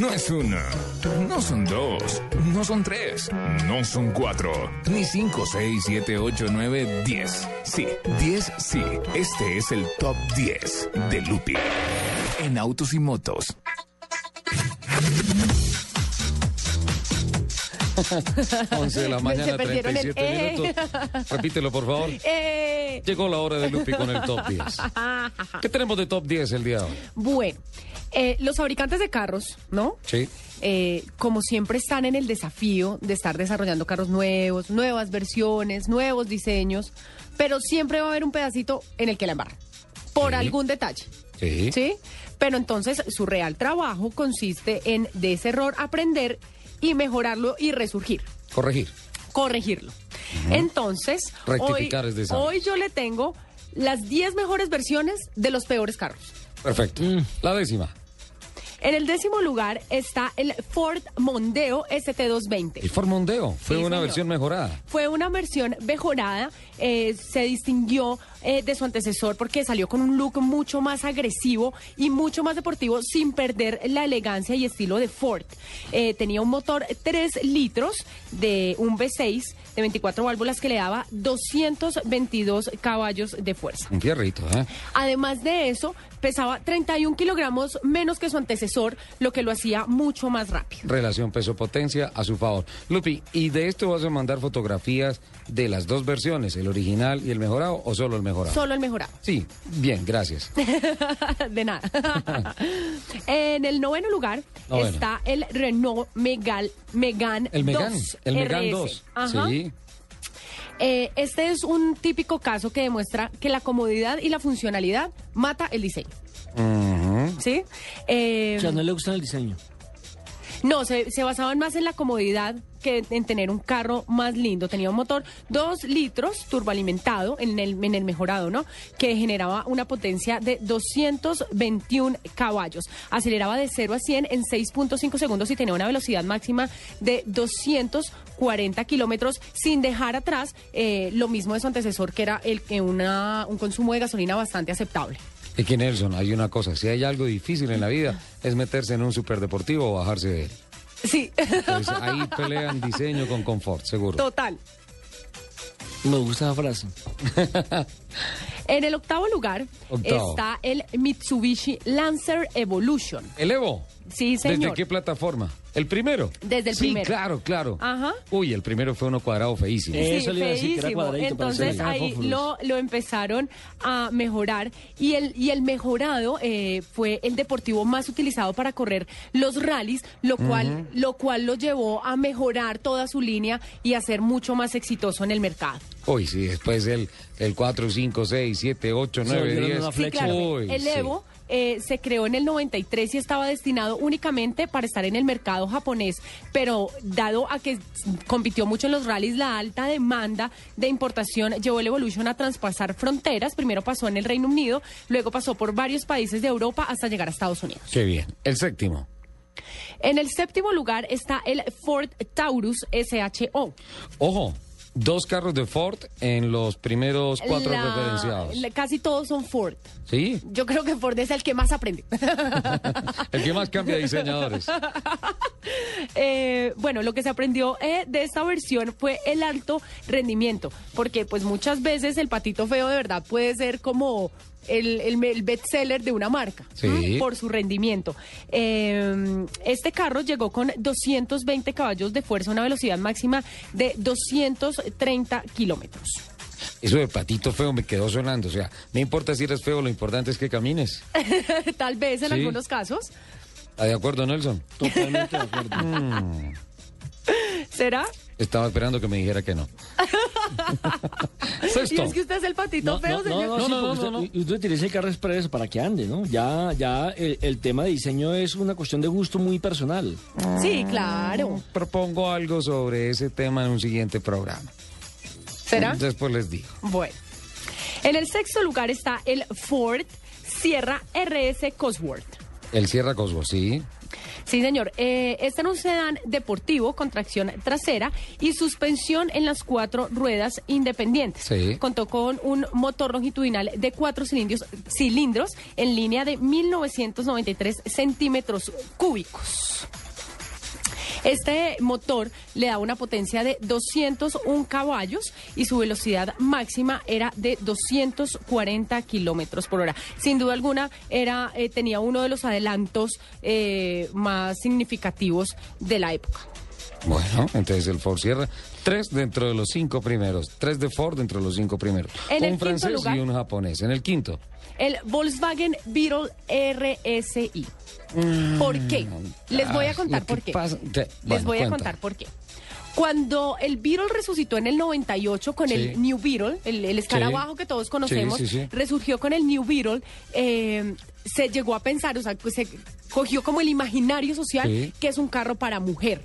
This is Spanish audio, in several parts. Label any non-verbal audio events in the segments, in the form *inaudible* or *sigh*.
No es una, no son dos, no son tres, no son cuatro, ni cinco, seis, siete, ocho, nueve, diez. Sí, diez, sí. Este es el top 10 de Lupi en autos y motos. *laughs* 11 de la mañana, Se perdieron el 37 eh. minutos. Repítelo, por favor. *laughs* Eh, Llegó la hora de Lupi con el top 10. *laughs* ¿Qué tenemos de top 10 el día de hoy? bueno, eh, los fabricantes de carros, ¿no? Sí. Eh, como siempre están en el desafío de estar desarrollando carros nuevos, nuevas versiones, nuevos diseños, pero siempre va a haber un pedacito en el que la embarran, por Sí. algún detalle. Sí. ¿Sí? Pero entonces su real trabajo consiste en de ese error aprender y mejorarlo y resurgir, Corregir. corregirlo. Entonces, hoy, Rectificar es de sabios. hoy yo le tengo las 10 mejores versiones de los peores carros. Perfecto. La décima. En el décimo lugar está el Ford Mondeo ST220. El Ford Mondeo. Fue Sí, una señor. versión mejorada. Fue una versión mejorada, eh, se distinguió eh, de su antecesor porque salió con un look mucho más agresivo y mucho más deportivo sin perder la elegancia y estilo de Ford. Eh, tenía un motor 3 litros de un V6 de 24 válvulas que le daba 222 caballos de fuerza. Un fierrito, ¿eh? Además de eso, pesaba 31 kilogramos menos que su antecesor, lo que lo hacía mucho más rápido. Relación peso-potencia a su favor. Lupi, ¿y de esto vas a mandar fotografías de las dos versiones, el original y el mejorado, o solo el mejorado? Solo el mejorado. Sí, bien, gracias. *laughs* de nada. *laughs* en el noveno lugar Noveno. está el Renault Megal, Megane El Megan, 2 el Megan RS. 2. Ajá. Sí. Eh, este es un típico caso que demuestra que la comodidad y la funcionalidad mata el diseño. ¿Sí? Eh, O sea, no le gusta el diseño. No, se, se basaban más en la comodidad que en tener un carro más lindo. Tenía un motor 2 litros turboalimentado en el, en el mejorado, ¿no? Que generaba una potencia de 221 caballos. Aceleraba de 0 a 100 en 6.5 segundos y tenía una velocidad máxima de 240 kilómetros, sin dejar atrás eh, lo mismo de su antecesor, que era el que una, un consumo de gasolina bastante aceptable. Es que Nelson, hay una cosa, si hay algo difícil en la vida, es meterse en un superdeportivo o bajarse de él. Sí, Pues ahí pelean diseño con confort, seguro. total. Me gusta esa frase. *laughs* En el octavo lugar Octavo. está el Mitsubishi Lancer Evolution. ¿El Evo? Sí, señor. ¿Desde qué plataforma? ¿El primero? Desde el sí, primero. claro, claro. Ajá. Uy, el primero fue uno cuadrado feísimo. Sí, Eso le iba a decir, que era feísimo. cuadradito, Entonces ahí fósforos. lo, lo empezaron a mejorar y el, y el mejorado eh, fue el deportivo más utilizado para correr los rallies, lo cual, lo cual lo llevó a mejorar toda su línea y a ser mucho más exitoso en el mercado. Uy, sí, después el, el 4, 5, 6, 7, 8, Se 9, volvieron 10. una Sí, claro. Uy, el sí. Evo eh, se creó en el 93 y estaba destinado únicamente para estar en el mercado japonés, pero dado a que compitió mucho en los rallies, la alta demanda de importación llevó el Evolution a traspasar fronteras. Primero pasó en el Reino Unido, luego pasó por varios países de Europa hasta llegar a Estados Unidos. Qué bien. El séptimo. En el séptimo lugar está el Ford Taurus SHO. Ojo, dos carros de Ford en los primeros cuatro La- referenciados. la- casi todos son Ford. ¿Sí? Yo creo que Ford es el que más aprende. *laughs* El que más cambia de diseñadores. *laughs* Eh, bueno, lo que se aprendió eh, de esta versión fue el alto rendimiento, porque pues muchas veces el patito feo de verdad puede ser como el, el, el bestseller de una marca por su rendimiento. Eh, este carro llegó con 220 caballos de fuerza, una velocidad máxima de 230 kilómetros. Eso de patito feo me quedó sonando. O sea, no importa si eres feo, lo importante es que camines. *laughs* Tal vez en Sí. algunos casos. ¿Está de acuerdo, Nelson? Totalmente de acuerdo. ¿Será? Estaba esperando que me dijera que no. *laughs* Y Sexto. es que usted es el patito No, feo, no, señor. no, no, No, sí, no, porque no, no, usted, y usted utiliza el carro express para que ande, ¿no? Ya, ya el, el tema de diseño es una cuestión de gusto muy personal. Sí, claro. Propongo algo sobre ese tema en un siguiente programa. ¿Será? Después les digo. Bueno. En el sexto lugar está el Ford Sierra RS Cosworth. El Sierra Cosworth, sí. Sí, señor. Eh, este era un sedán deportivo con tracción trasera y suspensión en las cuatro ruedas independientes. Sí. Contó con un motor longitudinal de cuatro cilindros, cilindros en línea de 1993 centímetros cúbicos. Este motor le da una potencia de 201 caballos y su velocidad máxima era de 240 kilómetros por hora. Sin duda alguna, era eh, tenía uno de los adelantos eh, más significativos de la época. Bueno, entonces el Ford Sierra, tres dentro de los cinco primeros. Tres de Ford dentro de los cinco primeros. En un francés lugar- y un japonés. En el quinto. El Volkswagen Beetle RSI. ¿Por qué? Les voy a contar por qué. pasa- te- Les voy a cuenta. contar por qué. Cuando el Beetle resucitó en el 98 con Sí. el New Beetle, el, el escarabajo que todos conocemos, Sí, resurgió con el New Beetle, eh, se llegó a pensar, o sea, pues se cogió como el imaginario social que es un carro para mujer.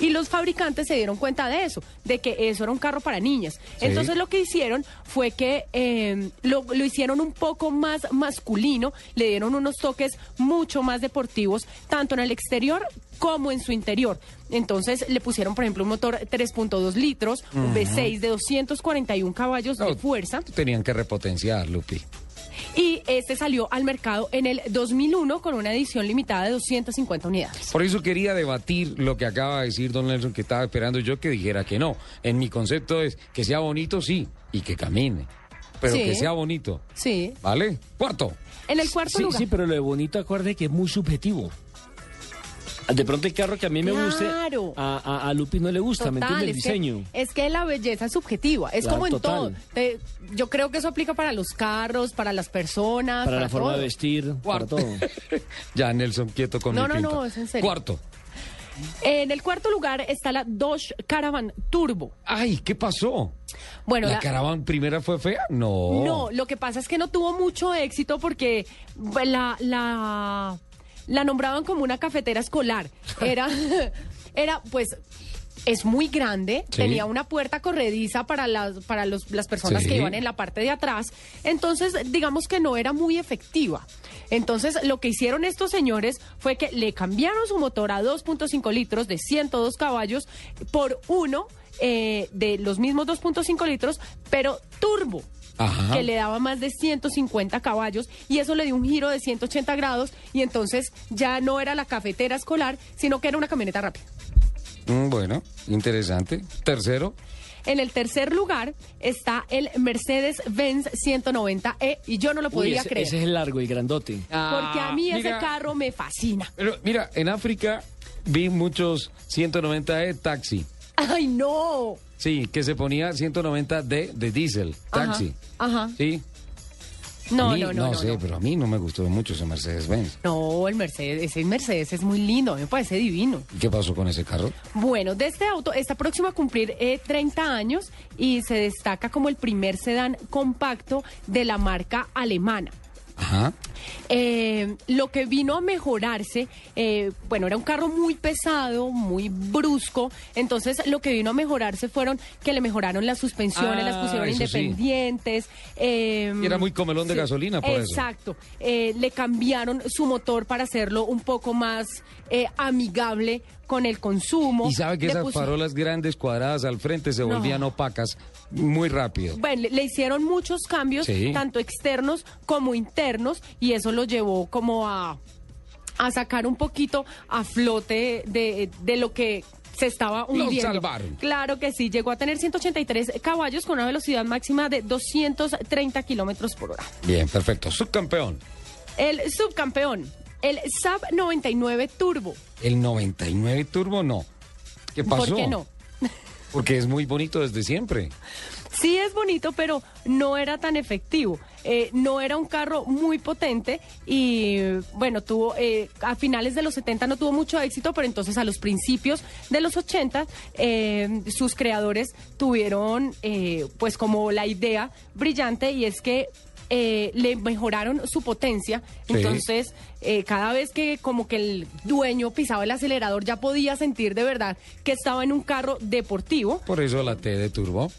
Y los fabricantes se dieron cuenta de eso, de que eso era un carro para niñas. Sí. Entonces lo que hicieron fue que eh, lo, lo hicieron un poco más masculino, le dieron unos toques mucho más deportivos, tanto en el exterior como en su interior. Entonces le pusieron, por ejemplo, un motor 3.2 litros, un V6 de 241 caballos de fuerza. Tenían que repotenciar, Lupi. Y este salió al mercado en el 2001 con una edición limitada de 250 unidades. Por eso quería debatir lo que acaba de decir don Nelson, que estaba esperando yo que dijera que no. En mi concepto es que sea bonito, sí, y que camine. Pero Sí. que sea bonito. Sí. ¿Vale? Cuarto. En el cuarto Sí, lugar. sí, pero lo de bonito, acuerde que es muy subjetivo. De pronto el carro que a mí me guste, Claro. a, a, a Lupi no le gusta, ¿me entiende? El es que- diseño. es que la belleza es subjetiva, es Claro, como en total. todo. Te- yo creo que eso aplica para los carros, para las personas, Para para, la forma todo. de vestir, para Cuarto. todo. *laughs* ya, Nelson, quieto con No, mi no, pinta. no, es en serio. Cuarto. En el cuarto lugar está la Dodge Caravan Turbo. Ay, ¿qué pasó? Bueno, ¿La la- caravana primera fue fea? No. No, lo que pasa es que no tuvo mucho éxito porque la, la, la nombraban como una cafetera escolar. Era, *laughs* era pues, es muy grande, Sí. tenía una puerta corrediza para las, para los- las personas Sí. que iban en la parte de atrás. Entonces, digamos que no era muy efectiva. Entonces, lo que hicieron estos señores fue que le cambiaron su motor a 2.5 litros de 102 caballos por uno eh, de los mismos 2.5 litros, pero turbo Ajá. que le daba más de 150 caballos y eso le dio un giro de 180 grados y entonces ya no era la cafetera escolar, sino que era una camioneta rápida. Mm, bueno, interesante. Tercero. En el tercer lugar está el Mercedes-Benz 190E y yo no lo Uy, podía ese, creer. ese es el largo y grandote. Porque a mí ese mira, carro me fascina. Pero mira, en África vi muchos 190E taxi. ¡Ay, no! Sí, que se ponía 190D de diésel, taxi. Ajá. ajá. Sí. No, mí, no, no, no. sé, no. pero a mí no me gustó mucho ese Mercedes-Benz. No, el Mercedes, ese Mercedes es muy lindo, a mí me parece divino. ¿Y ¿Qué pasó con ese carro? Bueno, de este auto está próximo a cumplir eh, 30 años y se destaca como el primer sedán compacto de la marca alemana. Ajá. Eh, lo que vino a mejorarse, eh, bueno, era un carro muy pesado, muy brusco, entonces lo que vino a mejorarse fueron que le mejoraron las suspensiones, Ah, las pusieron eso sí. independientes. eh, Y era muy comelón de gasolina, por. Exacto. Eh, le cambiaron su motor para hacerlo un poco más eh, amigable con el consumo. Y sabe que esas pusi- farolas grandes cuadradas al frente se No. volvían opacas muy rápido. Bueno, le, le hicieron muchos cambios, Sí. tanto externos como internos, y eso lo llevó como a, a sacar un poquito a flote de, de lo que se estaba hundiendo. salvaron. Claro que sí, llegó a tener 183 caballos con una velocidad máxima de 230 kilómetros por hora. Bien, perfecto. Subcampeón. El subcampeón, el Saab 99 Turbo. El 99 Turbo no. ¿Qué pasó? ¿Por qué no? Porque es muy bonito desde siempre. *laughs* Sí es bonito, pero no era tan efectivo. Eh, no era un carro muy potente y bueno, tuvo eh, a finales de los 70 no tuvo mucho éxito, pero entonces a los principios de los 80 eh, sus creadores tuvieron eh, pues como la idea brillante y es que eh, le mejoraron su potencia, Sí. entonces eh, cada vez que como que el dueño pisaba el acelerador ya podía sentir de verdad que estaba en un carro deportivo Por eso la T de Turbo.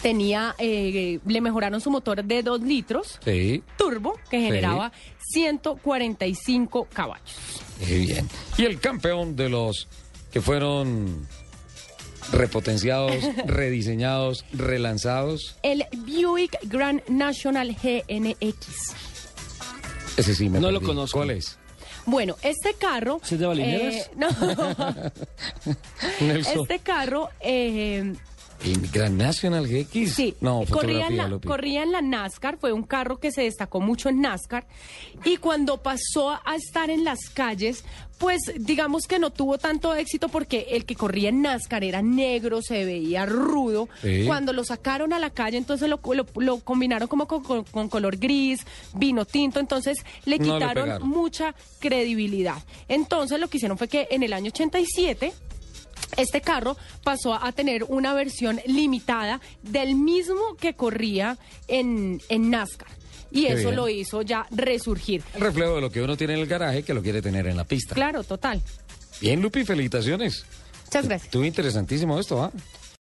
Tenía, eh, le mejoraron su motor de 2 litros Sí. turbo que generaba 145 caballos. Qué bien. Y el campeón de los que fueron repotenciados, *laughs* rediseñados, relanzados. El Buick Grand National GNX. Ese sí me No lo conozco. ¿Cuál es? Bueno, este carro... ¿Ese es de eh, no, *laughs* Nelson. este carro... eh, ¿El Grand National GX? Sí, No, corría, en la, corría en la NASCAR, fue un carro que se destacó mucho en NASCAR y cuando pasó a estar en las calles, pues digamos que no tuvo tanto éxito porque el que corría en NASCAR era negro, se veía rudo. Sí. Cuando lo sacaron a la calle, entonces lo, lo- lo combinaron como con, con- con color gris, vino tinto, entonces le No le quitaron mucha credibilidad. Entonces lo que hicieron fue que en el año 87 este carro pasó a tener una versión limitada del mismo que corría en, en NASCAR. Y Qué eso bien. lo hizo ya resurgir. El reflejo de lo que uno tiene en el garaje que lo quiere tener en la pista. Claro, total. Bien, Lupi, felicitaciones. Muchas gracias. Estuvo interesantísimo esto, ¿ah?